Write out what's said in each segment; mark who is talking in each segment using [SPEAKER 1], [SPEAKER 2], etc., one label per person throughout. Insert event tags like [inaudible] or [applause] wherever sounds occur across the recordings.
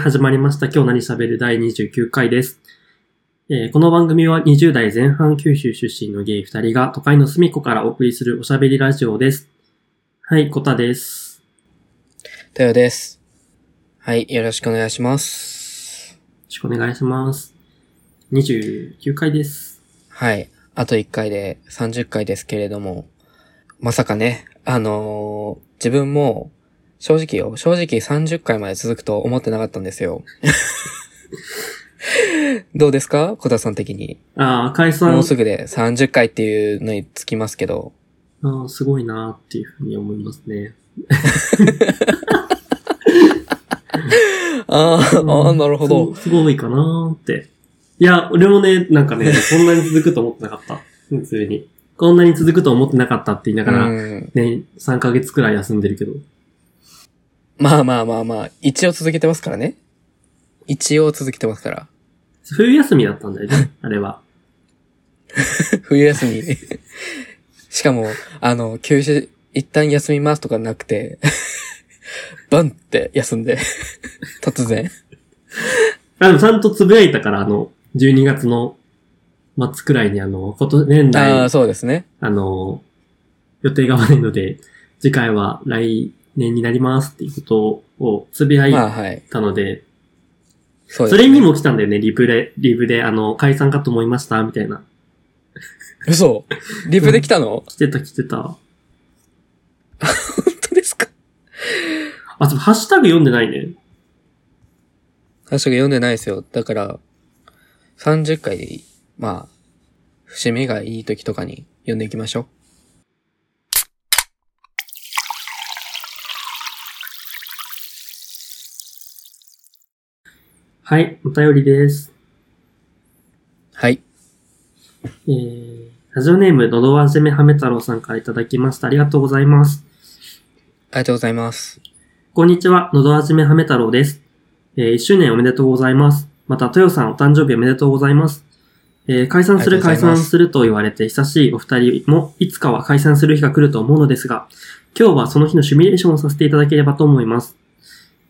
[SPEAKER 1] はい、始まりました。今日何喋る第29回です。えーこの番組は20代前半九州出身のゲイ2人が都会の隅っこからお送りするおしゃべりラジオです。はい、コタです。
[SPEAKER 2] トヨです。はい、よろしくお願いします。
[SPEAKER 1] よろしくお願いします。29回です。
[SPEAKER 2] はい、あと1回で30回ですけれども、まさかね、あのー自分も、正直よ、正直30回まで続くと思ってなかったんですよ。[laughs] どうですか？小田さん的に。
[SPEAKER 1] ああ、解散
[SPEAKER 2] もう、すぐで30回っていうのにつきますけど、
[SPEAKER 1] あーすごいなーっていうふうに思いますね。[laughs]
[SPEAKER 2] あーあー、なるほど。
[SPEAKER 1] す。すごいかなーって。いや、俺もね、なんかね、こんなに続くと思ってなかった。普通に。こんなに続くと思ってなかったって言いながら、
[SPEAKER 2] うん
[SPEAKER 1] ね、3ヶ月くらい休んでるけど。
[SPEAKER 2] まあまあまあまあ、一応続けてますからね。一応続けてますから。
[SPEAKER 1] 冬休みだったんだよね、[laughs] あれは。
[SPEAKER 2] 冬休み。しかも、あの、休止、一旦休みますとかなくて、バンって休んで、突然。
[SPEAKER 1] あ、でもちゃんとつぶやいたから、あの、12月の末くらいにあの、こと、年
[SPEAKER 2] あ
[SPEAKER 1] 内、
[SPEAKER 2] あ、
[SPEAKER 1] あ
[SPEAKER 2] そうですね。
[SPEAKER 1] の、予定が合わないので、次回は来年になりますっていうことをつぶやい
[SPEAKER 2] まあはい。
[SPEAKER 1] たので、
[SPEAKER 2] そうです、
[SPEAKER 1] それに。も来たんだよね、リプで、リプで、あの、解散かと思いました、みたいな。
[SPEAKER 2] 嘘？リプできたの、
[SPEAKER 1] 来てた来てた。
[SPEAKER 2] 本当ですか？
[SPEAKER 1] あ、そうハッシュタグ読んでないね。
[SPEAKER 2] ハッシュタグ読んでないですよ。だから、30回でいい。まあ、節目がいい時とかに読んでいきましょう。
[SPEAKER 1] はい、お便りです。
[SPEAKER 2] はい。
[SPEAKER 1] えー、ラジオネーム、のどわじめはめ太郎さんからいただきました。ありがとうございます。
[SPEAKER 2] ありがとうございます。
[SPEAKER 1] こんにちは、のどわじめはめ太郎です。えー、1周年おめでとうございます。また、豊さんお誕生日おめでとうございます。えー、解散する解散すると言われて久しいお二人もいつかは解散する日が来ると思うのですが、今日はその日のシミュレーションをさせていただければと思います。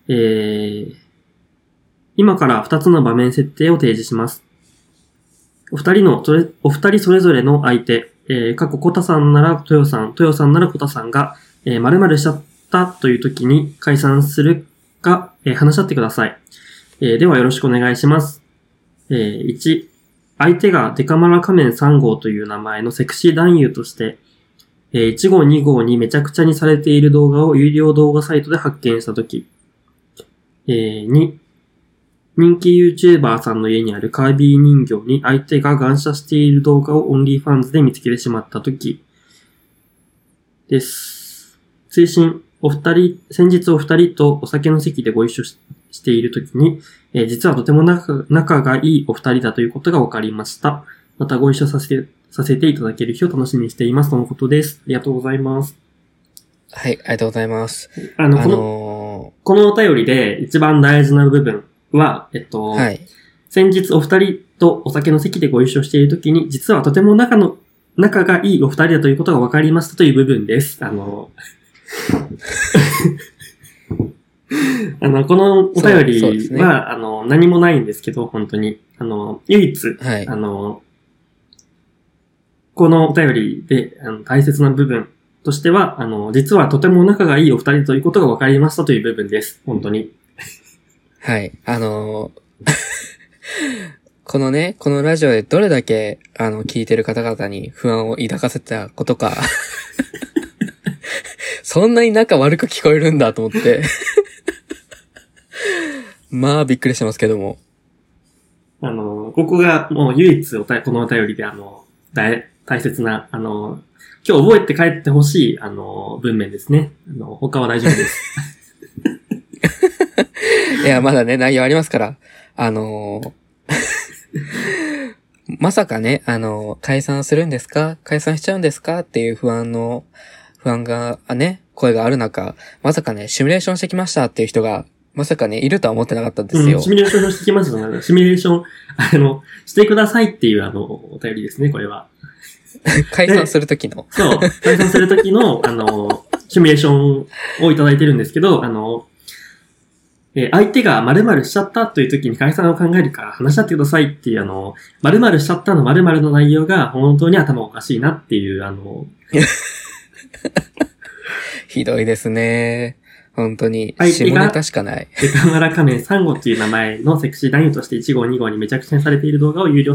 [SPEAKER 1] えー、今から2つの場面設定を提示します。お二人のそれ、お二人それぞれの相手、えー、過去コタさんなら豊さん、豊さんならコタさんが、えー、〇〇しちゃったという時に解散するか、えー話し合ってください。えーではよろしくお願いします。えー1、相手がデカマラ仮面3号という名前のセクシー男優として、えー1号2号にめちゃくちゃにされている動画を有料動画サイトで発見したとき、えー2、人気 YouTuber さんの家にあるカービィ人形に相手が顔射している動画をオンリーファンズで見つけてしまったときです。追伸、お二人、先日お二人とお酒の席でご一緒ししているときに、えー実はとても仲仲がいいお二人だということが分かりました。またご一緒させて、させていただける日を楽しみにしていますとのことです。ありがとうございます。
[SPEAKER 2] はい、ありがとうございます。
[SPEAKER 1] あの、
[SPEAKER 2] あ
[SPEAKER 1] この、
[SPEAKER 2] の
[SPEAKER 1] このお便りで一番大事な部分は、えっと、
[SPEAKER 2] ー、はい。
[SPEAKER 1] 先日お二人とお酒の席でご一緒しているときに、実はとても仲の、仲がいいお二人だということが分かりましたという部分です。あの、[laughs] あの、このお便り
[SPEAKER 2] ですね
[SPEAKER 1] は、あの、何もないんですけど、本当に。あの、唯一、
[SPEAKER 2] はい
[SPEAKER 1] あ。の、このお便りであの大切な部分としては、あの、実はとても仲がいいお二人ということが分かりましたという部分です。本当に。
[SPEAKER 2] はい。あのー [laughs] このね、このラジオでどれだけ、あの、聞いてる方々に不安を抱かせたことか。[laughs] そんなに仲悪く聞こえるんだと思って。[laughs] まあ、びっくりしてますけども。
[SPEAKER 1] あの、ここがもう唯一おたこのお便りで、あの、大、大切な、あの、今日覚えて帰ってほしい、あの、文面ですね。あの、他は大丈夫です。
[SPEAKER 2] いや、まだね、内容ありますから。あのー [laughs] まさかね、あのー解散するんですか？解散しちゃうんですか？っていう不安の、不安が、あね、声がある中、まさかね、シミュレーションしてきました？っていう人が、まさかね、いるとは思ってなかったんですよ。
[SPEAKER 1] うん、シミュレーションしてきましたね。シミュレーション、あの、してくださいっていう、あの、お便りですね、これは。[laughs]
[SPEAKER 2] 解散するときの。
[SPEAKER 1] そう、解散するときの、あの、シミュレーションをいただいてるんですけど、あの、えー相手が〇〇しちゃったという時に解散を考えるから話し合ってくださいっていうあの、〇〇しちゃったの〇〇の内容が本当に頭おかしいなっていう、あの、[laughs]
[SPEAKER 2] ひどいですね。本当に。
[SPEAKER 1] 相手が
[SPEAKER 2] 下ネタしかない。
[SPEAKER 1] デカマラ仮面3号という名前のセクシー男優として1号2号にめちゃくちゃにされている動画を有料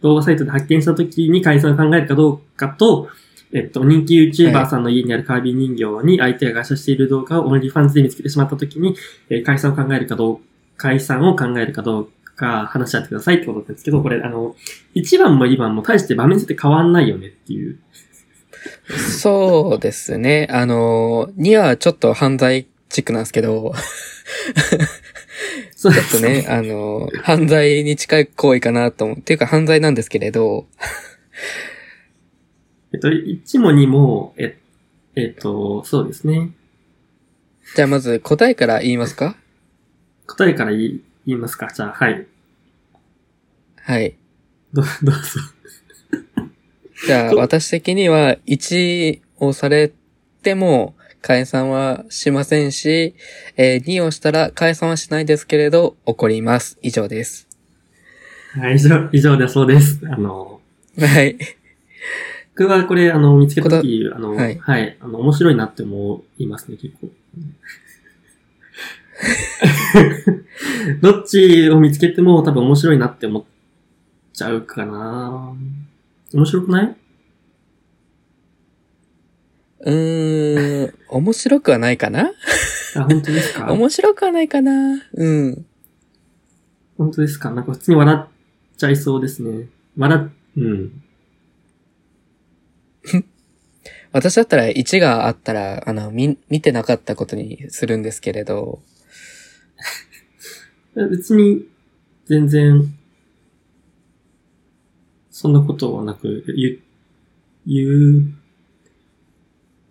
[SPEAKER 1] 動画サイトで発見した時に解散を考えるかどうかと、えっと、人気 YouTuber さんの家にあるカービィ人形に相手が顔射している動画をオンリーファンズで見つけてしまった時に、えー解散を考えるかどう、解散を考えるかどうか話し合ってくださいってことなんですけど、これあの、1番も2番も大して場面設定変わんないよねっていう。
[SPEAKER 2] そうですね。あの、にはちょっと犯罪チックなんですけど、
[SPEAKER 1] そう
[SPEAKER 2] ちょっとね、あの、犯罪に近い行為かなと思う。っていうか犯罪なんですけれど、
[SPEAKER 1] えっと、1も2も、え、えっと、そうですね。
[SPEAKER 2] じゃあまず答えから言いますか？
[SPEAKER 1] 答えから言い言いますか？じゃあ、はい。
[SPEAKER 2] はい。
[SPEAKER 1] ど、どうぞ。
[SPEAKER 2] じゃあ私的には1をされても解散はしませんし、えー2をしたら解散はしないですけれど怒ります。以上です。
[SPEAKER 1] はい、以上、以上でそうです。あの、
[SPEAKER 2] はい。
[SPEAKER 1] 僕はこれ、あの、見つけたとき、あの、
[SPEAKER 2] は
[SPEAKER 1] はいい、あの、面白いなって思いますね、結構。[laughs] どっちを見つけても多分面白いなって思っちゃうかな面白くない？う
[SPEAKER 2] ーん、面白くはないかな？
[SPEAKER 1] あ、本当ですか？[laughs]
[SPEAKER 2] 面白くはないかなうん。
[SPEAKER 1] 本当ですか？なんか普通に笑っちゃいそうですね。笑っ、うん。
[SPEAKER 2] 私だったら1があったら、あの、み、見てなかったことにするんですけれど、[laughs]
[SPEAKER 1] 別に、全然、そんなことはなく、言う、言う、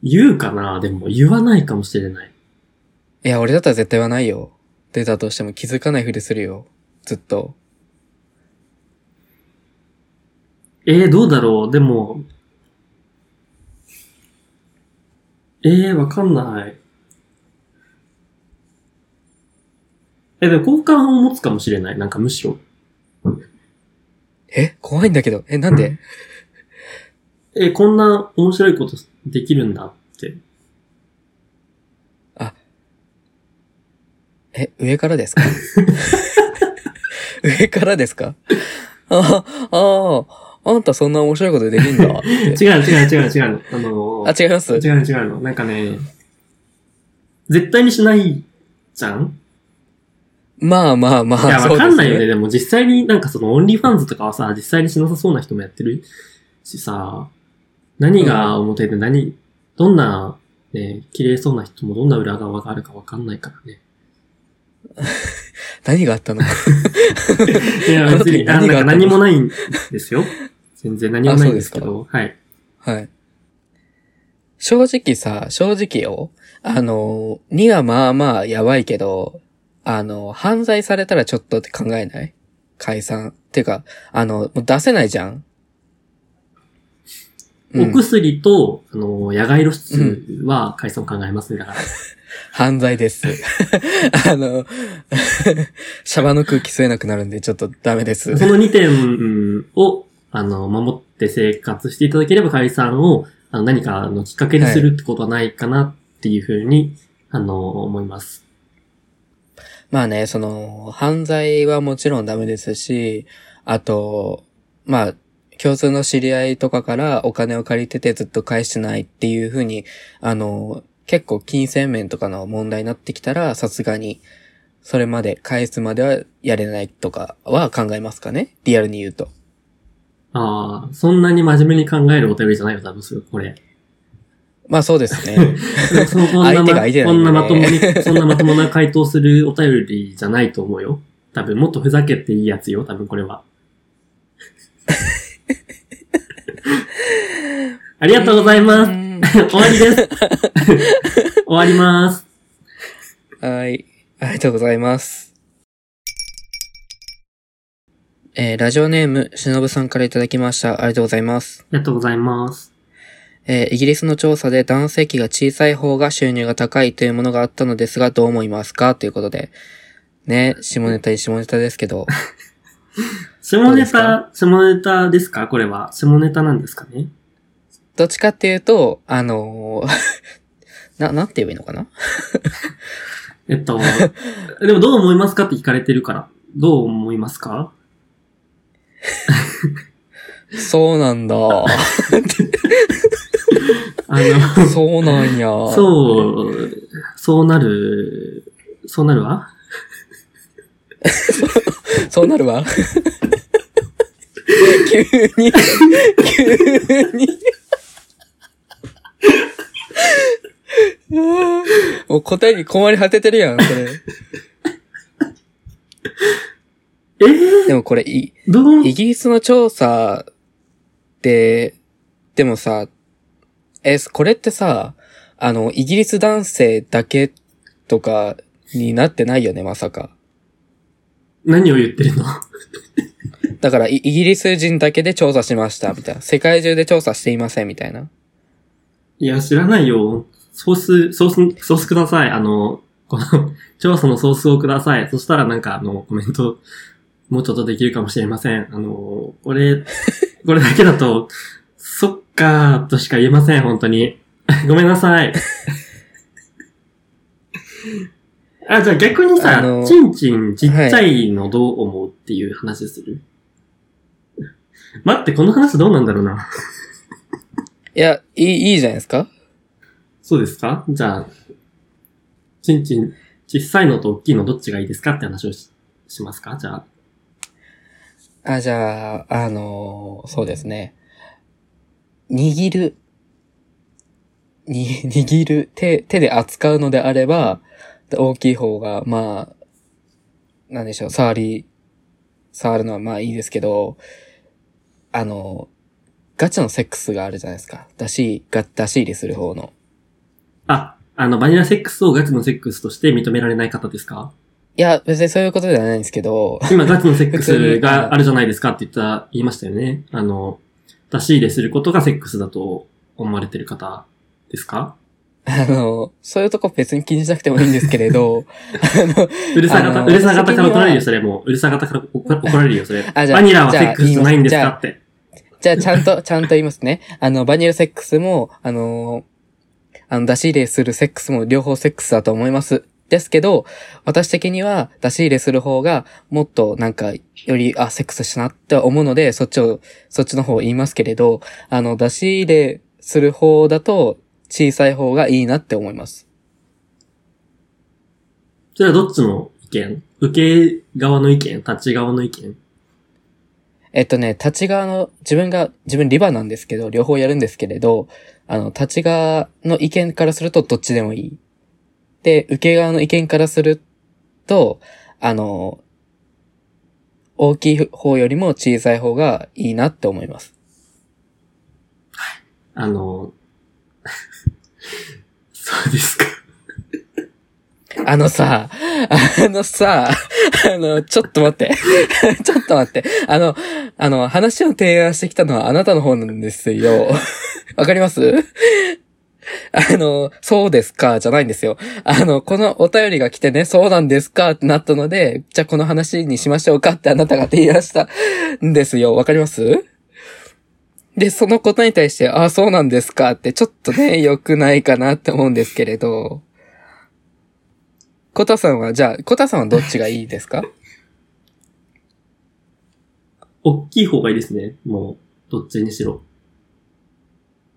[SPEAKER 1] 言うかな？でも言わないかもしれない。
[SPEAKER 2] いや、俺だったら絶対はないよ。出たとしても気づかないふりするよ。ずっと。
[SPEAKER 1] えー、どうだろう？でも、えー、わかんない。え、でも好感を持つかもしれない。なんかむしろ。
[SPEAKER 2] え？怖いんだけど。え、なんで？
[SPEAKER 1] えーこんな面白いことできるんだって。
[SPEAKER 2] え、上からですか？[laughs] 上からですか？あ、ああ、あんたそんな面白いことできんだって。[laughs]
[SPEAKER 1] 違う違う違う違うの。あの
[SPEAKER 2] あ、違います？
[SPEAKER 1] 違う違うの。なんかね、絶対にしないじゃん？
[SPEAKER 2] まあまあまあ、
[SPEAKER 1] いや、わかんないよね。でも実際になんかそのオンリーファンズとかはさ、実際にしなさそうな人もやってるしさ、何が表で何、どんな、ね、綺麗そうな人もどんな裏側があるかわかんないからね。[laughs]
[SPEAKER 2] 何があったの？[laughs]
[SPEAKER 1] いや、別に、
[SPEAKER 2] 何
[SPEAKER 1] 何もないんですよ。全然何もないんですけど、はい。
[SPEAKER 2] はい。正直さ、正直よ。あの、にはまあまあやばいけど、あの、犯罪されたらちょっとって考えない？解散。っていうか、あの、もう出せないじゃん。うん
[SPEAKER 1] お薬と、あの、野外露出は解散を考えますね。だから。[laughs]
[SPEAKER 2] 犯罪です。[laughs] あの、[laughs] シャバの空気吸えなくなるんでちょっとダメです。
[SPEAKER 1] その2点を、あの、守って生活していただければ解散を、あの、何かのきっかけにするってことはないかなっていうふうに、あの、思います。
[SPEAKER 2] まあね、その、犯罪はもちろんダメですし、あと、まあ、共通の知り合いとかからお金を借りててずっと返してないっていうふうに、あの、結構金銭面とかの問題になってきたら、さすがに、それまで返すまではやれないとかは考えますかね？リアルに言うと。
[SPEAKER 1] ああ、そんなに真面目に考えるお便りじゃないよ、多分それ、これ。
[SPEAKER 2] まあそうですね。
[SPEAKER 1] そのこんな
[SPEAKER 2] 相手が
[SPEAKER 1] ま、
[SPEAKER 2] 相手
[SPEAKER 1] こんなまともに、そんなまともな回答するお便りじゃないと思うよ。多分もっとふざけていいやつよ、多分これは。[laughs] ありがとうございます。
[SPEAKER 2] す。
[SPEAKER 1] 終わりです。[laughs] 終わります。
[SPEAKER 2] はい。ありがとうございます。えー、ラジオネーム、しのぶさんからいただきました。ありがとうございます。
[SPEAKER 1] ありがとうございます。
[SPEAKER 2] えーイギリスの調査で男性器が小さい方が収入が高いというものがあったのですが、どう思いますか？ということで。ね、下ネタ下ネタですけど。[laughs]
[SPEAKER 1] 下ネタ、下ネタですか？これは。下ネタなんですかね？
[SPEAKER 2] どっちかっていうと、あのー [laughs] な、なんて言えばいいのかな？[laughs]
[SPEAKER 1] えっと、でもどう思いますかって聞かれてるから、どう思いますか？[laughs]
[SPEAKER 2] そうなんだ。
[SPEAKER 1] あの、
[SPEAKER 2] そうなんや。
[SPEAKER 1] そう、そうなる、そうなるわ？[laughs]
[SPEAKER 2] そうなるわ。急に、急に。[laughs] もう答えに困り果ててるやん、それ。
[SPEAKER 1] えー、
[SPEAKER 2] でもこれ、イギリスの調査で、でもさ、え、これってさ、あの、イギリス男性だけとかになってないよね、まさか。
[SPEAKER 1] 何を言ってるの？[laughs]
[SPEAKER 2] だからイ、イギリス人だけで調査しました、みたいな。世界中で調査していません、みたいな。
[SPEAKER 1] いや、知らないよ。ソース、ソース、ソースください。あの、この、調査のソースをください。そしたらなんか、あの、コメント、もうちょっとできるかもしれません。あの、これ、[laughs] これだけだと、そっかーとしか言えません、本当に。[laughs] ごめんなさい。[laughs] あ、じゃあ逆にさ
[SPEAKER 2] あの、
[SPEAKER 1] チンチンちっちゃいのどう思うっていう話する、待って、この話どうなんだろうな。
[SPEAKER 2] いや、いい、いいじゃないですか
[SPEAKER 1] そうですか？じゃあ、ちんちん、小さいのと大きいのどっちがいいですかって話をししますか？じゃあ。
[SPEAKER 2] あ、じゃあ、あのーそうですね。握る。に、[laughs] 握る。手、手で扱うのであれば、大きい方が、まあ、なんでしょう、触り、触るのはまあいいですけど、あの、ガチのセックスがあるじゃないですか。出し、が、出し入れする方の。
[SPEAKER 1] あ、あの、バニラセックスをガチのセックスとして認められない方ですか？
[SPEAKER 2] や、別にそういうことではないんですけど、
[SPEAKER 1] 今ガチのセックスがあるじゃないですかって言った、言いましたよね。あの、出し入れすることがセックスだと思われてる方ですか？
[SPEAKER 2] あの、そういうとこ別に気にしなくてもいいんですけれど、[laughs] あの、
[SPEAKER 1] うるさ型、
[SPEAKER 2] あの
[SPEAKER 1] うるさ型から怒られるよ、それもう。うるさ型から怒怒られるよ、それ。
[SPEAKER 2] あじゃあ
[SPEAKER 1] バニラはセックスじゃないんで
[SPEAKER 2] す
[SPEAKER 1] かって。
[SPEAKER 2] じゃあ、ちゃんと、ちゃんと言いますね。あの、バニラセックスも、あの、あの、出し入れするセックスも両方セックスだと思います。ですけど、私的には出し入れする方が、もっとなんか、より、あ、セックスしたなって思うので、そっちを、そっちの方を言いますけれど、あの、出し入れする方だと、小さい方がいいなって思います。
[SPEAKER 1] それはどっちの意見？受け側の意見？立ち側の意見？
[SPEAKER 2] えっとね、立ち側の、自分が、自分リバなんですけど、両方やるんですけれど、あの、立ち側の意見からするとどっちでもいい。で、受け側の意見からすると、あの、大きい方よりも小さい方がいいなって思います。
[SPEAKER 1] あの、[laughs] そうですか。
[SPEAKER 2] あのさ、あのさ、あの、ちょっと待って。[laughs] ちょっと待って。あの、あの、話を提案してきたのはあなたの方なんですよ。わかります？あの、そうですか、じゃないんですよ。あの、このお便りが来てね、そうなんですかってなったので、じゃあこの話にしましょうかってあなたが提案したんですよ。わかります？で、そのことに対して、あ、そうなんですかって、ちょっとね、良くないかなって思うんですけれど、コタさんは、じゃあ、コタさんはどっちがいいですか？
[SPEAKER 1] 大きい方がいいですね。もう、どっちにしろ。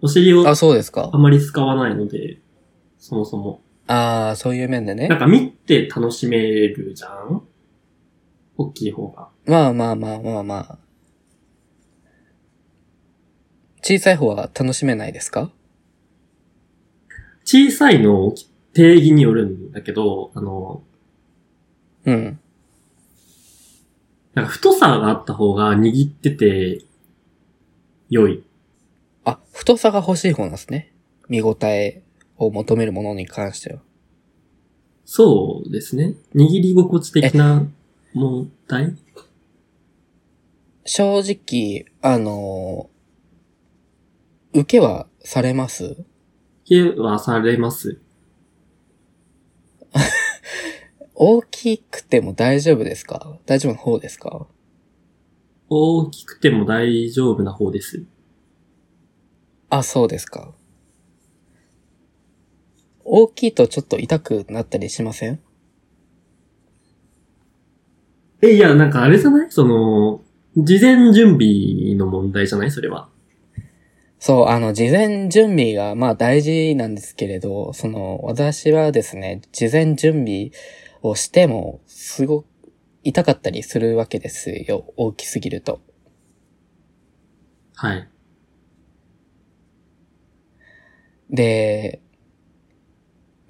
[SPEAKER 1] お尻を
[SPEAKER 2] あ、そうですか
[SPEAKER 1] あ。まり使わないので、そもそも。
[SPEAKER 2] ああ、そういう面でね
[SPEAKER 1] なん。か見て楽しめるじゃん？大きい方が。
[SPEAKER 2] まあまあまあまあまあ。小さい方は楽しめないですか？
[SPEAKER 1] 小さいの定義によるんだけど、あの、
[SPEAKER 2] うん。
[SPEAKER 1] なんか太さがあった方が握ってて、良い。
[SPEAKER 2] あ、太さが欲しい方なんですね。見応えを求めるものに関しては。
[SPEAKER 1] そうですね。握り心地的な問題？
[SPEAKER 2] 正直、あのー受けはされます？
[SPEAKER 1] 系はされます。[laughs]
[SPEAKER 2] 大きくても大丈夫ですか？大丈夫な方ですか？
[SPEAKER 1] 大きくても大丈夫な方です。
[SPEAKER 2] あ、そうですか。大きいとちょっと痛くなったりしません？
[SPEAKER 1] え、いや、なんかあれじゃない？その、事前準備の問題じゃない？それは。
[SPEAKER 2] そう、あの、事前準備が、まあ大事なんですけれど、その、私はですね、事前準備をしても、すごく痛かったりするわけですよ。大きすぎると。
[SPEAKER 1] はい。
[SPEAKER 2] で、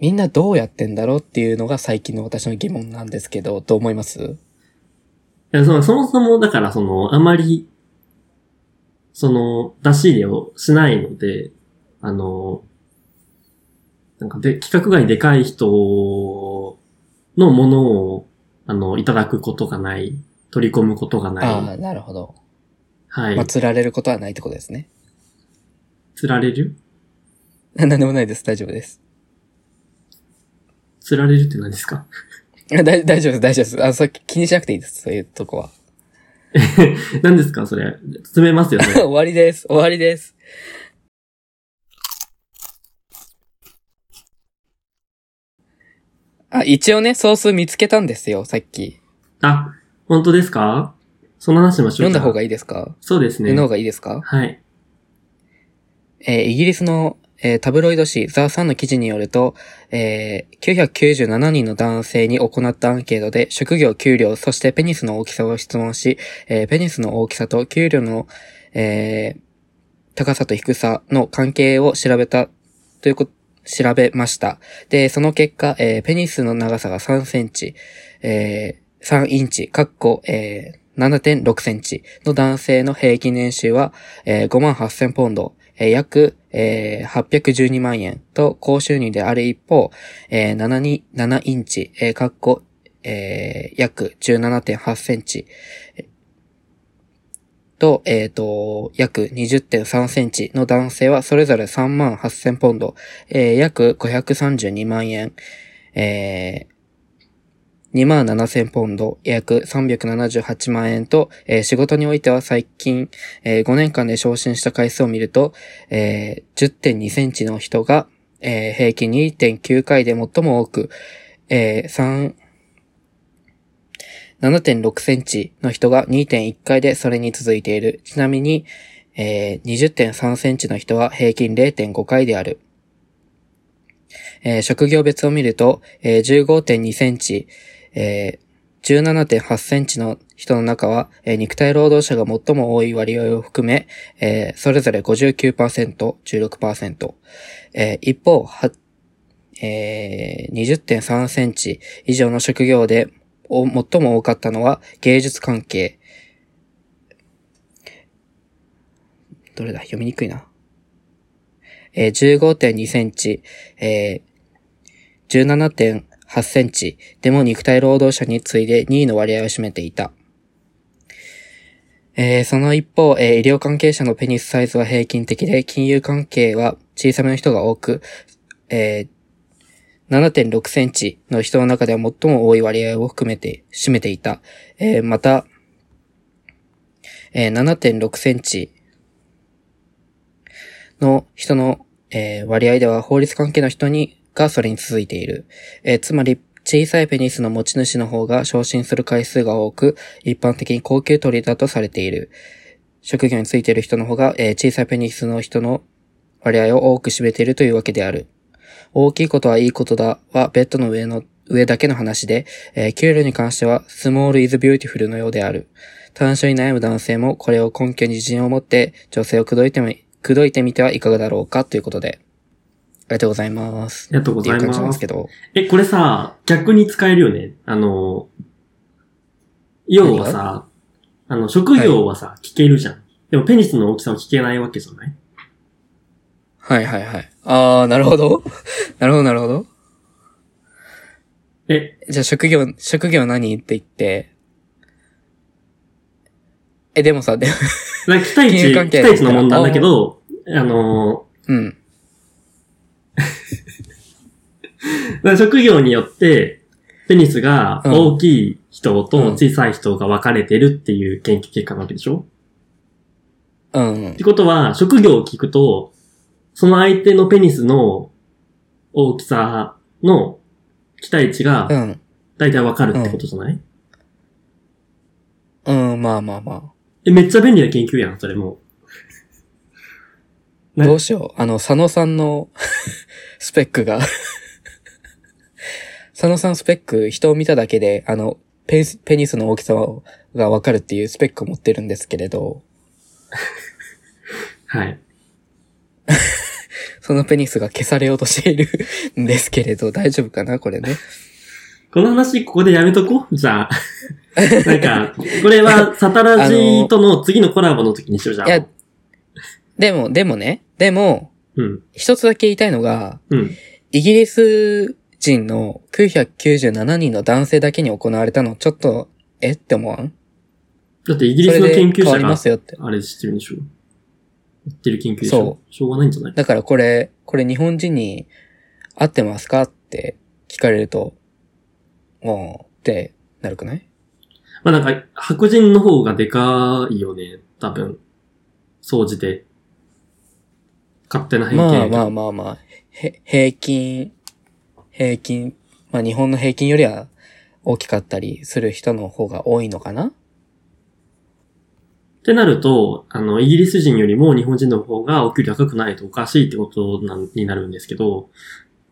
[SPEAKER 2] みんなどうやってんだろうっていうのが最近の私の疑問なんですけど、どう思います？
[SPEAKER 1] いやそのそもそも、だから、その、あまり、その、出し入れをしないので、あの、なんかで、規格外でかい人のものを、あの、いただくことがない、取り込むことが
[SPEAKER 2] あ
[SPEAKER 1] ない。
[SPEAKER 2] あ、なるほど。
[SPEAKER 1] はい。
[SPEAKER 2] まあ、釣られることはないってことですね。
[SPEAKER 1] 釣られる？[laughs]
[SPEAKER 2] なんでもないです。大丈夫です。
[SPEAKER 1] 釣られるって何ですか？
[SPEAKER 2] あ大 [laughs] 大丈夫です。大丈夫です。あ、それ気にしなくていいです。そういうとこは。[laughs]
[SPEAKER 1] 何ですか？それ。詰めますよね。
[SPEAKER 2] 終わりです。終わりです。あ、一応ね、ソース見つけたんですよ、さっき。
[SPEAKER 1] あ、本当ですか？その話しましょうが
[SPEAKER 2] 読んだ方がいいですか？
[SPEAKER 1] そうですね
[SPEAKER 2] 読んだ。方がいいですか？
[SPEAKER 1] はい。
[SPEAKER 2] えーイギリスの、えータブロイド紙ザ・サンの記事によると、えー997人の男性に行ったアンケートで職業、給料、そしてペニスの大きさを質問し、えーペニスの大きさと給料の、えー高さと低さの関係を調べたということ、調べました。で、その結果、えーペニスの長さが3センチ、えー3インチ、かっこ、えー7.6センチの男性の平均年収は、えー5万8000ポンド、えー約、えー812万円と高収入である一方、えー7に、7インチ、えーかっこ、えー約17.8センチ、と、えっ、と、約20.3センチの男性はそれぞれ3万8000ポンド、えー約532万円、えー2万7000ポンド、約378万円と、えー仕事においては最近、えー5年間で昇進した回数を見ると、えー10.2センチの人が、えー平均2.9回で最も多く、えー3 7.6センチの人が2.1回でそれに続いている。ちなみに、えー20.3センチの人は平均0.5回である。えー職業別を見ると、えー15.2センチ、えー17.8センチの人の中は、えー肉体労働者が最も多い割合を含め、えーそれぞれ59%、16%。えー一方、は、えー20.3センチ以上の職業でお最も多かったのは芸術関係。どれだ？読みにくいな。えー15.2センチ、えー8センチでも肉体労働者に次いで2位の割合を占めていた。えーその一方、えー医療関係者のペニスサイズは平均的で、金融関係は小さめの人が多く、えー7.6センチの人の中では最も多い割合を含めて占めていた。えーまた、えー7.6センチの人の、えー割合では法律関係の人にがそれに続いている。えーつまり、小さいペニスの持ち主の方が昇進する回数が多く、一般的に高級鳥だとされている。職業についている人の方が、えー小さいペニスの人の割合を多く占めているというわけである。大きいことはいいことだはベッドの上の、上だけの話で、えー給料に関してはスモールイズビューティフルのようである。短所に悩む男性もこれを根拠に自信を持って女性を口説いても、口説いてみてはいかがだろうかということで。ありがとうございます。
[SPEAKER 1] ありがとうございます
[SPEAKER 2] っていう感じなんですけど。
[SPEAKER 1] え、これさ、逆に使えるよね。あの、要はさ、あの、職業はさ、聞けるじゃん。でもペニスの大きさは聞けないわけじゃない？
[SPEAKER 2] はいはいはい。あー、なるほど。[laughs] なるほどなるほど。
[SPEAKER 1] え、
[SPEAKER 2] じゃあ職業、職業何って言って。え、でもさ、で、
[SPEAKER 1] なんか期待値、期待値の問題だけど、あの、
[SPEAKER 2] うん。[laughs]
[SPEAKER 1] 職業によって、ペニスが
[SPEAKER 2] うん。
[SPEAKER 1] 大きい人
[SPEAKER 2] うん。
[SPEAKER 1] と小さい人が分かれてるっていう研究結果なわけでしょ、
[SPEAKER 2] うん
[SPEAKER 1] っ。てことは、職業を聞くと、その相手のペニスの大きさの期待値が
[SPEAKER 2] うん。
[SPEAKER 1] 大体分かるってことじゃない、
[SPEAKER 2] うん、まあまあま
[SPEAKER 1] え、めっちゃ便利な研究やん、それも。
[SPEAKER 2] どうしよう。あの、佐野さんのスペックが [laughs] 佐野さんスペック、人を見ただけで、あの、ペニスペニスの大きさがわかるっていうスペックを持ってるんですけれど、[laughs]
[SPEAKER 1] はい。[laughs]
[SPEAKER 2] そのペニスが消されようとしているんですけれど、大丈夫かなこれね。
[SPEAKER 1] この話、ここでやめとこう？じゃあ。なんか、これは、サタラジとの次のコラボの時にしようじゃん。
[SPEAKER 2] いや、でも、でもね、でも、
[SPEAKER 1] うん。
[SPEAKER 2] 一つだけ言いたいのが、
[SPEAKER 1] うん。
[SPEAKER 2] イギリス人の997人の男性だけに行われたの、ちょっと、え？って思わん？
[SPEAKER 1] だってイギリスの研究者が
[SPEAKER 2] ますよって。
[SPEAKER 1] あれしてるんでしょ言ってる研究でしょ
[SPEAKER 2] そ
[SPEAKER 1] しょうがないんじゃない？
[SPEAKER 2] だからこれ、これ日本人に合ってますかって聞かれると、おーってなるくない？
[SPEAKER 1] まあなんか、白人の方がでかいよね。多分。総じて。勝手な偏見。
[SPEAKER 2] まあまあまあまあ、へ、平均、平均、まあ日本の平均よりは大きかったりする人の方が多いのかな？
[SPEAKER 1] ってなると、あの、イギリス人よりも日本人の方がお給料高くないとおかしいってことなんになるんですけど、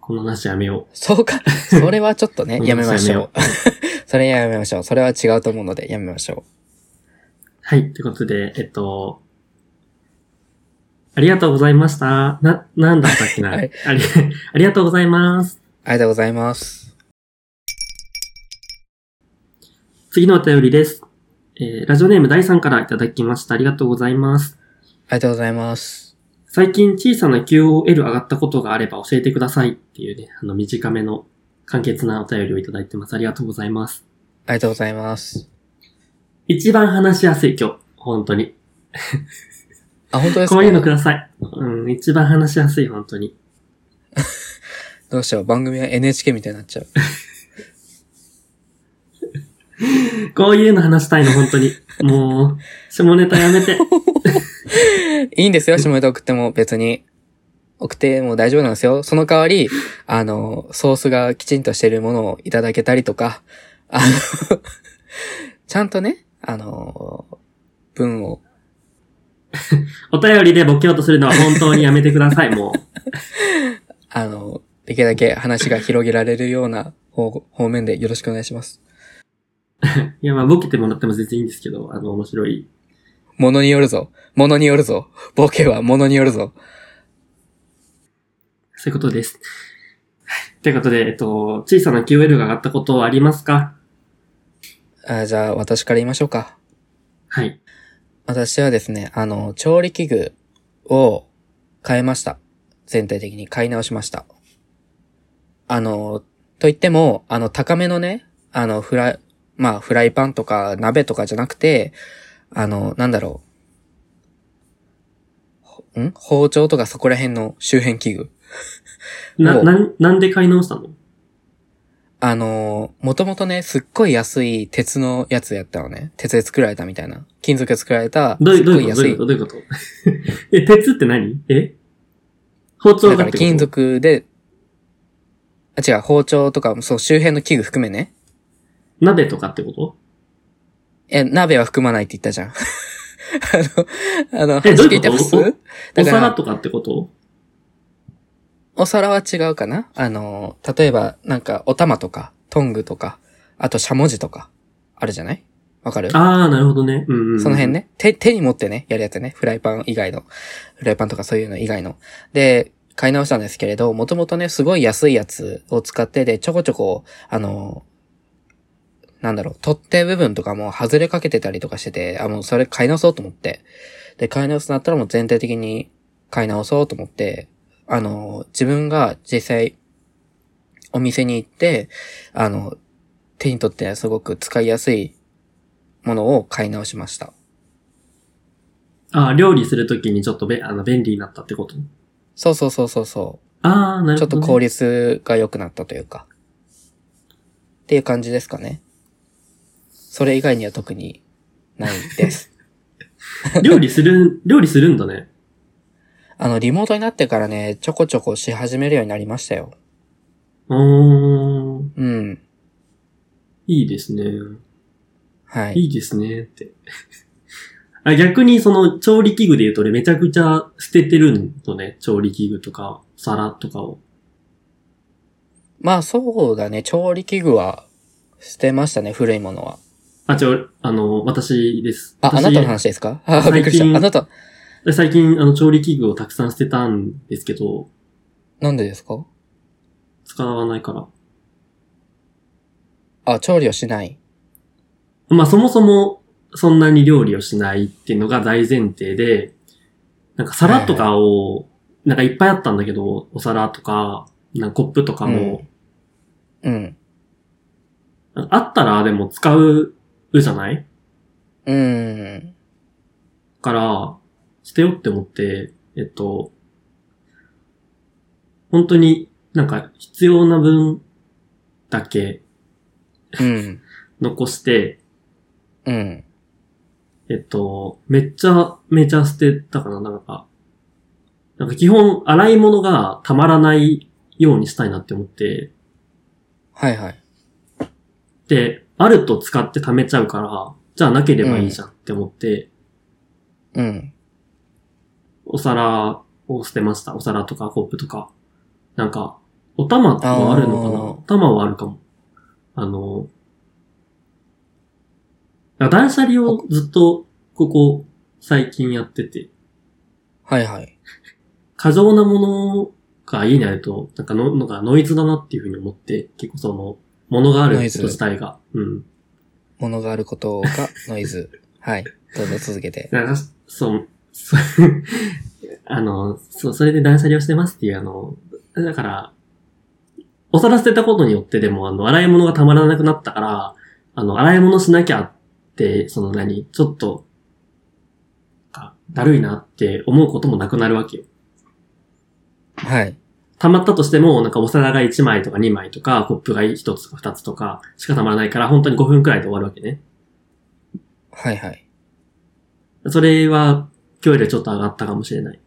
[SPEAKER 1] この話やめよ
[SPEAKER 2] そうか。[laughs] それはちょっとね
[SPEAKER 1] う、ん
[SPEAKER 2] やめましょう。[laughs] それやめましょう。それは違うと思うのでやめましょ
[SPEAKER 1] はい。ということで、えっと、ありがとうございました。な、なんだったっけな、
[SPEAKER 2] はい
[SPEAKER 1] あり、[laughs] ありがとうございます。
[SPEAKER 2] う。ありがとうございます。
[SPEAKER 1] 次のお便りです。えーラジオネーム第3からいただきました。ありがとうございます。
[SPEAKER 2] ありがとうございます。
[SPEAKER 1] 最近小さな QOL 上がったことがあれば教えてくださいっていうね、あの短めの簡潔なお便りをいただいてます。ありがとうございます。
[SPEAKER 2] ありがとうございます。
[SPEAKER 1] 一番話しやすい今日。本当に。
[SPEAKER 2] あ、本当ですか？
[SPEAKER 1] こういうのください。うん、一番話しやすい、本当に。[laughs]
[SPEAKER 2] どうしよう。番組は NHK みたいになっちゃう。[laughs]
[SPEAKER 1] こういうの話したいの、本当に。もう、下ネタやめて。[laughs]
[SPEAKER 2] いいんですよ、下ネタ送っても別に。送っても大丈夫なんですよ。その代わり、あの、ソースがきちんとしているものをいただけたりとか、あの、ちゃんとね、あの、文を、[laughs]
[SPEAKER 1] お便りでボケようとするのは本当にやめてください、もう。[laughs]
[SPEAKER 2] あの、できるだけ話が広げられるような方方面でよろしくお願いします。[laughs]
[SPEAKER 1] いや、まあ、ボケてもらっても全然いいんですけど、あの、面白い。
[SPEAKER 2] ものによるぞ。ものによるぞ。ボケはものによるぞ。
[SPEAKER 1] そういうことです。はい。ということで、えっと、小さな QL が上がったことはありますか？
[SPEAKER 2] あじゃあ、私から言いましょうか。
[SPEAKER 1] はい。
[SPEAKER 2] 私はですね、あの、調理器具を変えました。全体的に買い直しました。あの、と言っても、あの、高めのね、あの、フライ、まあ、フライパンとか鍋とかじゃなくて、あの、なんだろう。ほん？包丁とかそこら辺の周辺器具。
[SPEAKER 1] な、
[SPEAKER 2] お
[SPEAKER 1] なん、なんで買い直したの？
[SPEAKER 2] あの、もともとね、すっごい安い鉄のやつやったのね。鉄で作られたみたいな。金属で作られた、
[SPEAKER 1] どういう、
[SPEAKER 2] すっごい安い。
[SPEAKER 1] いうことどういうこと？[laughs] え、鉄って何？え？包丁
[SPEAKER 2] だから金属で、あ、違う、包丁とか、そう、周辺の器具含めね。
[SPEAKER 1] 鍋とかってこと？
[SPEAKER 2] え、鍋は含まないって言ったじゃん。[laughs] あの、あの、
[SPEAKER 1] えどういうこと？お
[SPEAKER 2] だ
[SPEAKER 1] お
[SPEAKER 2] から
[SPEAKER 1] 皿とかってこと？
[SPEAKER 2] お皿は違うかな？あの、例えば、なんか、お玉とか、トングとか、あと、しゃもじとか、あるじゃない？わかる？
[SPEAKER 1] あー、なるほどね。うんうんうん。
[SPEAKER 2] その辺ね。手、手に持ってね、やるやつね。フライパン以外の。フライパンとかそういうの以外の。で、買い直したんですけれど、もともとね、すごい安いやつを使って、で、ちょこちょこ、あの、なんだろう、取っ手部分とかも外れかけてたりとかしてて、あ、もうそれ買い直そうと思って。で、買い直すとなったらもう全体的に買い直そうと思って、あの、自分が実際、お店に行って、あの、手に取ってすごく使いやすいものを買い直しました。
[SPEAKER 1] あー、料理するときにちょっとべ、あの、便利になったってこと？
[SPEAKER 2] そうそうそうそうそ
[SPEAKER 1] あー、な
[SPEAKER 2] う。ちょっと
[SPEAKER 1] るほど、ね。
[SPEAKER 2] 効率が良くなったというか。っっていう感じですかね。それ以外には特にないです。[laughs]
[SPEAKER 1] 料理する、料理するんだね。
[SPEAKER 2] あの、リモートになってからね、ちょこちょこし始めるようになりましたよ。
[SPEAKER 1] うーん。
[SPEAKER 2] うん。
[SPEAKER 1] いいですね。
[SPEAKER 2] はい。
[SPEAKER 1] いいですねって。[laughs] あ逆にその調理器具で言うと俺めちゃくちゃ捨ててるのね。調理器具とか、皿とかを。
[SPEAKER 2] まあそうだね、調理器具は捨てましたね、古いものは。
[SPEAKER 1] あ、違う、あの、私です。
[SPEAKER 2] あ、あ
[SPEAKER 1] 私
[SPEAKER 2] なたの話ですか？あ、びっくりした。あなた、
[SPEAKER 1] 最近、あの、調理器具をたくさん捨てたんですけど、
[SPEAKER 2] なんでですか？
[SPEAKER 1] 使わないから。
[SPEAKER 2] あ、調理をしない？
[SPEAKER 1] まあ、そもそも、そんなに料理をしないっていうのが大前提で、なんか皿とかを、なんかいっぱいあったんだけど、お皿とか、なんかコップとかも、
[SPEAKER 2] うん。
[SPEAKER 1] あったらでも使うじゃない？
[SPEAKER 2] うん。
[SPEAKER 1] だから、捨てようって思って、えっと、本当になんか必要な分だけ
[SPEAKER 2] うん。
[SPEAKER 1] 残して、
[SPEAKER 2] うん。
[SPEAKER 1] えっと、めっちゃめちゃ捨てたかな、なんか。なんか基本洗い物がたまらないようにしたいなって思って、
[SPEAKER 2] はいはい。
[SPEAKER 1] で、あると使って貯めちゃうから、じゃあなければいいじゃんって思って、
[SPEAKER 2] うん。
[SPEAKER 1] お皿を捨てました。お皿とかコップとか。なんか、お玉はあるのかな？お玉はあるかも。あの、断捨離をずっとここ最近やってて、
[SPEAKER 2] はいはい。
[SPEAKER 1] 過剰なものが家にあると、なんかの、のがノイズだなっていうふうに思って、結構その、ものがあること自体が。うん。
[SPEAKER 2] ものがあることがノイズ。はい。どうぞ続けて。
[SPEAKER 1] なんか、そう [laughs] あの、そう、それで断捨離をしてますっていう、あの、だから、お皿捨てたことによってでも、あの、洗い物がたまらなくなったから、あの、洗い物しなきゃって、その何、ちょっと、かだるいなって思うこともなくなるわけよ。
[SPEAKER 2] はい。
[SPEAKER 1] 溜まったとしても、なんかお皿が1枚とか2枚とか、コップが1つとか2つとかしか溜まらないから、本当に5分くらいで終わるわけね。
[SPEAKER 2] はいはい。
[SPEAKER 1] それは、今日よりちょっと上がったかもしれない。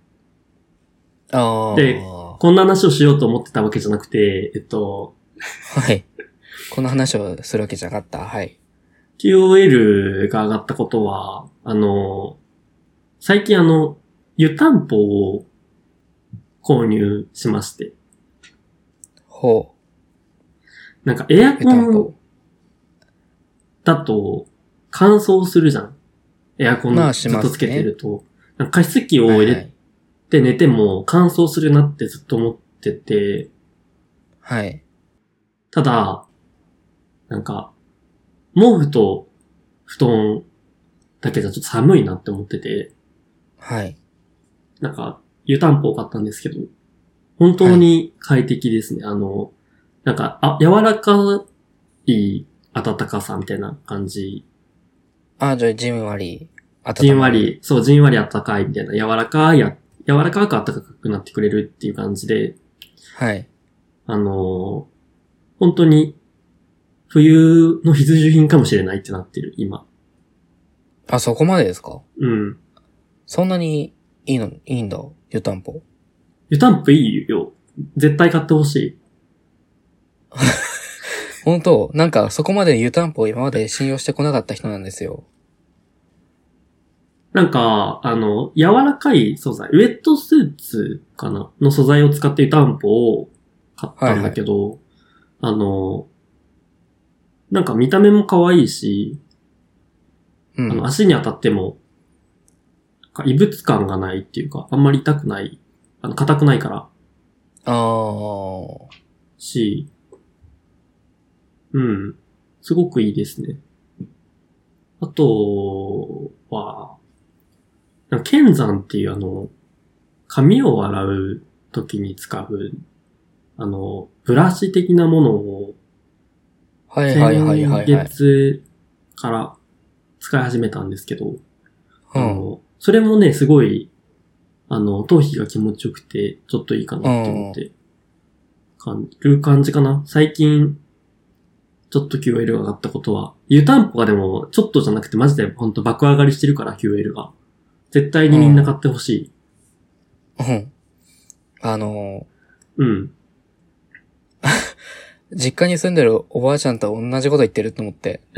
[SPEAKER 2] ああ。
[SPEAKER 1] でこんな話をしようと思ってたわけじゃなくて、えっと、
[SPEAKER 2] はい。この話をするわけじゃなかった。はい。
[SPEAKER 1] QOL が上がったことは、あの、最近あの、湯たんぽを購入しまして。
[SPEAKER 2] ほ
[SPEAKER 1] なんかエアコン
[SPEAKER 2] ぽ。
[SPEAKER 1] だと乾燥するじゃん。エアコンずっとつけてると。なんか加湿器を入れ
[SPEAKER 2] はいはい。
[SPEAKER 1] て寝ても乾燥するなってずっと思ってて、
[SPEAKER 2] はい。
[SPEAKER 1] ただ、なんか、毛布と布団だけじゃちょっと寒いなって思ってて、
[SPEAKER 2] はい。
[SPEAKER 1] なんか、湯たんぽを買ったんですけど、本当に快適ですね。あの、なんか、あ、柔らかい暖かさみたいな感じ。
[SPEAKER 2] ああ、じゃあ、じんわり。
[SPEAKER 1] じんわ。り、そう、じんわり暖かいみたいな、柔らかいや、柔らかく暖かくなってくれるっていう感じで、
[SPEAKER 2] はい。
[SPEAKER 1] あのー本当に、冬の必需品かもしれないってなってる、今。
[SPEAKER 2] あ、そこまでですか？
[SPEAKER 1] うん。
[SPEAKER 2] そんなにいいの、いいんだ。湯たんぽ。
[SPEAKER 1] 湯たんぽいいよ。絶対買ってほしい。[laughs]
[SPEAKER 2] 本当なんかそこまで湯たんぽを今まで信用してこなかった人なんですよ。
[SPEAKER 1] なんか、あの、柔らかい素材、ウェットスーツかなの素材を使って湯たんぽを買ったんだけど、あの、なんか見た目も可愛いし、
[SPEAKER 2] うん。
[SPEAKER 1] あの足に当たっても、異物感がないっていうか、あんまり痛くない、あの、硬くないから、
[SPEAKER 2] あー。
[SPEAKER 1] し、うん、すごくいいですね。あとは、剣山っていうあの、髪を洗う時に使う、あの、ブラシ的なものを、
[SPEAKER 2] はいはいはい。
[SPEAKER 1] 先月から使い始めたんですけど、
[SPEAKER 2] うん。
[SPEAKER 1] あの、それもね、すごい、あの、頭皮が気持ちよくて、ちょっといいかなって思って、感じる感じかな。最近、ちちょっと QL が上がったことは。湯たんぽがでも、ちょっとじゃなくてマジでほんと爆上がりしてるから QL が。絶対にみんな買ってほしい。
[SPEAKER 2] うん。あの
[SPEAKER 1] うん。
[SPEAKER 2] ー、[laughs] 実家に住んでるおばあちゃんと同じこと言ってると思って。[laughs]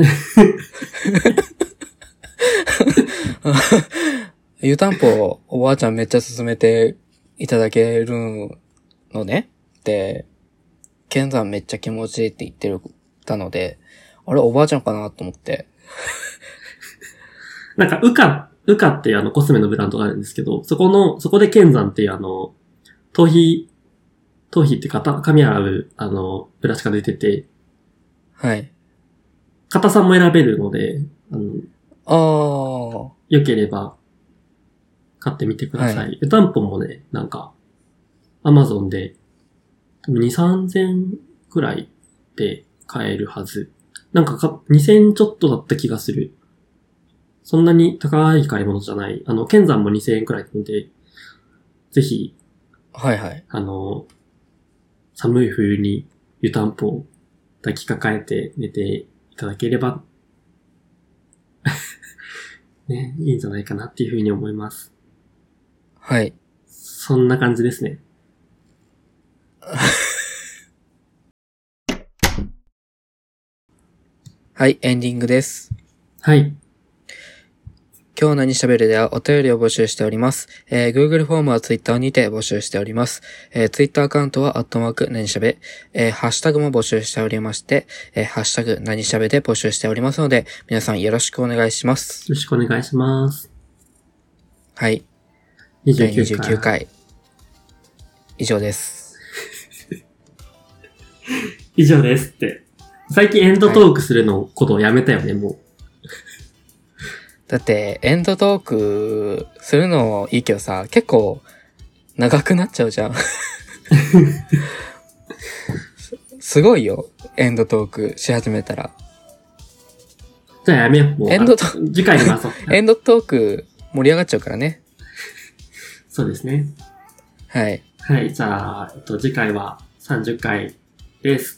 [SPEAKER 2] 湯たんぽおばあちゃんめっちゃ勧めていただけるのね。で、剣山めっちゃ気持ちいいって言ってるたので、あれおばあちゃんかなと思って。[laughs]
[SPEAKER 1] なんか、ウカ、ウカってあのコスメのブランドがあるんですけど、そこの、そこで剣山っていうあの、頭皮、頭皮って型、髪洗う、あの、ブラシが出てて、
[SPEAKER 2] はい。
[SPEAKER 1] 硬さも選べるので、あの、
[SPEAKER 2] あー。
[SPEAKER 1] 良ければ、買ってみてください。
[SPEAKER 2] は
[SPEAKER 1] 湯たんぽもね、なんか、アマゾンで、多分2、3000くらいで買えるはず。なんかか、2000ちょっとだった気がする。そんなに高い買い物じゃない。あの、剣山も2000円くらいなので、ぜひ、
[SPEAKER 2] はいはい。
[SPEAKER 1] あの、寒い冬に湯たんぽを抱きかかえて寝ていただければ、[laughs] ね、いいんじゃないかなっていうふうに思います。
[SPEAKER 2] はい。
[SPEAKER 1] そんな感じですね。[laughs]
[SPEAKER 2] はい、エンディングです。
[SPEAKER 1] はい。
[SPEAKER 2] 今日何喋るではお便りを募集しております。えー Google フォームは Twitter にて募集しております。えー Twitter アカウントはアットマーク何喋、えーハッシュタグも募集しておりまして、えーハッシュタグ何喋で募集しておりますので、皆さんよろしくお願いします。
[SPEAKER 1] よろしくお願いします。
[SPEAKER 2] はい。第
[SPEAKER 1] 29回。
[SPEAKER 2] 29回。以上です。[laughs]
[SPEAKER 1] 以上ですって。最近エンドトークするのことをやめたよね、もう。
[SPEAKER 2] だって、エンドトークするのいいけどさ、結構長くなっちゃうじゃん。す [laughs] すごいよ。エンドトークし始めたら。
[SPEAKER 1] じゃあやめよう。
[SPEAKER 2] エンドト
[SPEAKER 1] あ次回に回そう。[laughs]
[SPEAKER 2] エンドトーク盛り上がっちゃうからね。
[SPEAKER 1] そうですね。
[SPEAKER 2] はい。
[SPEAKER 1] はい、じゃあ、えっと、次回は30回です。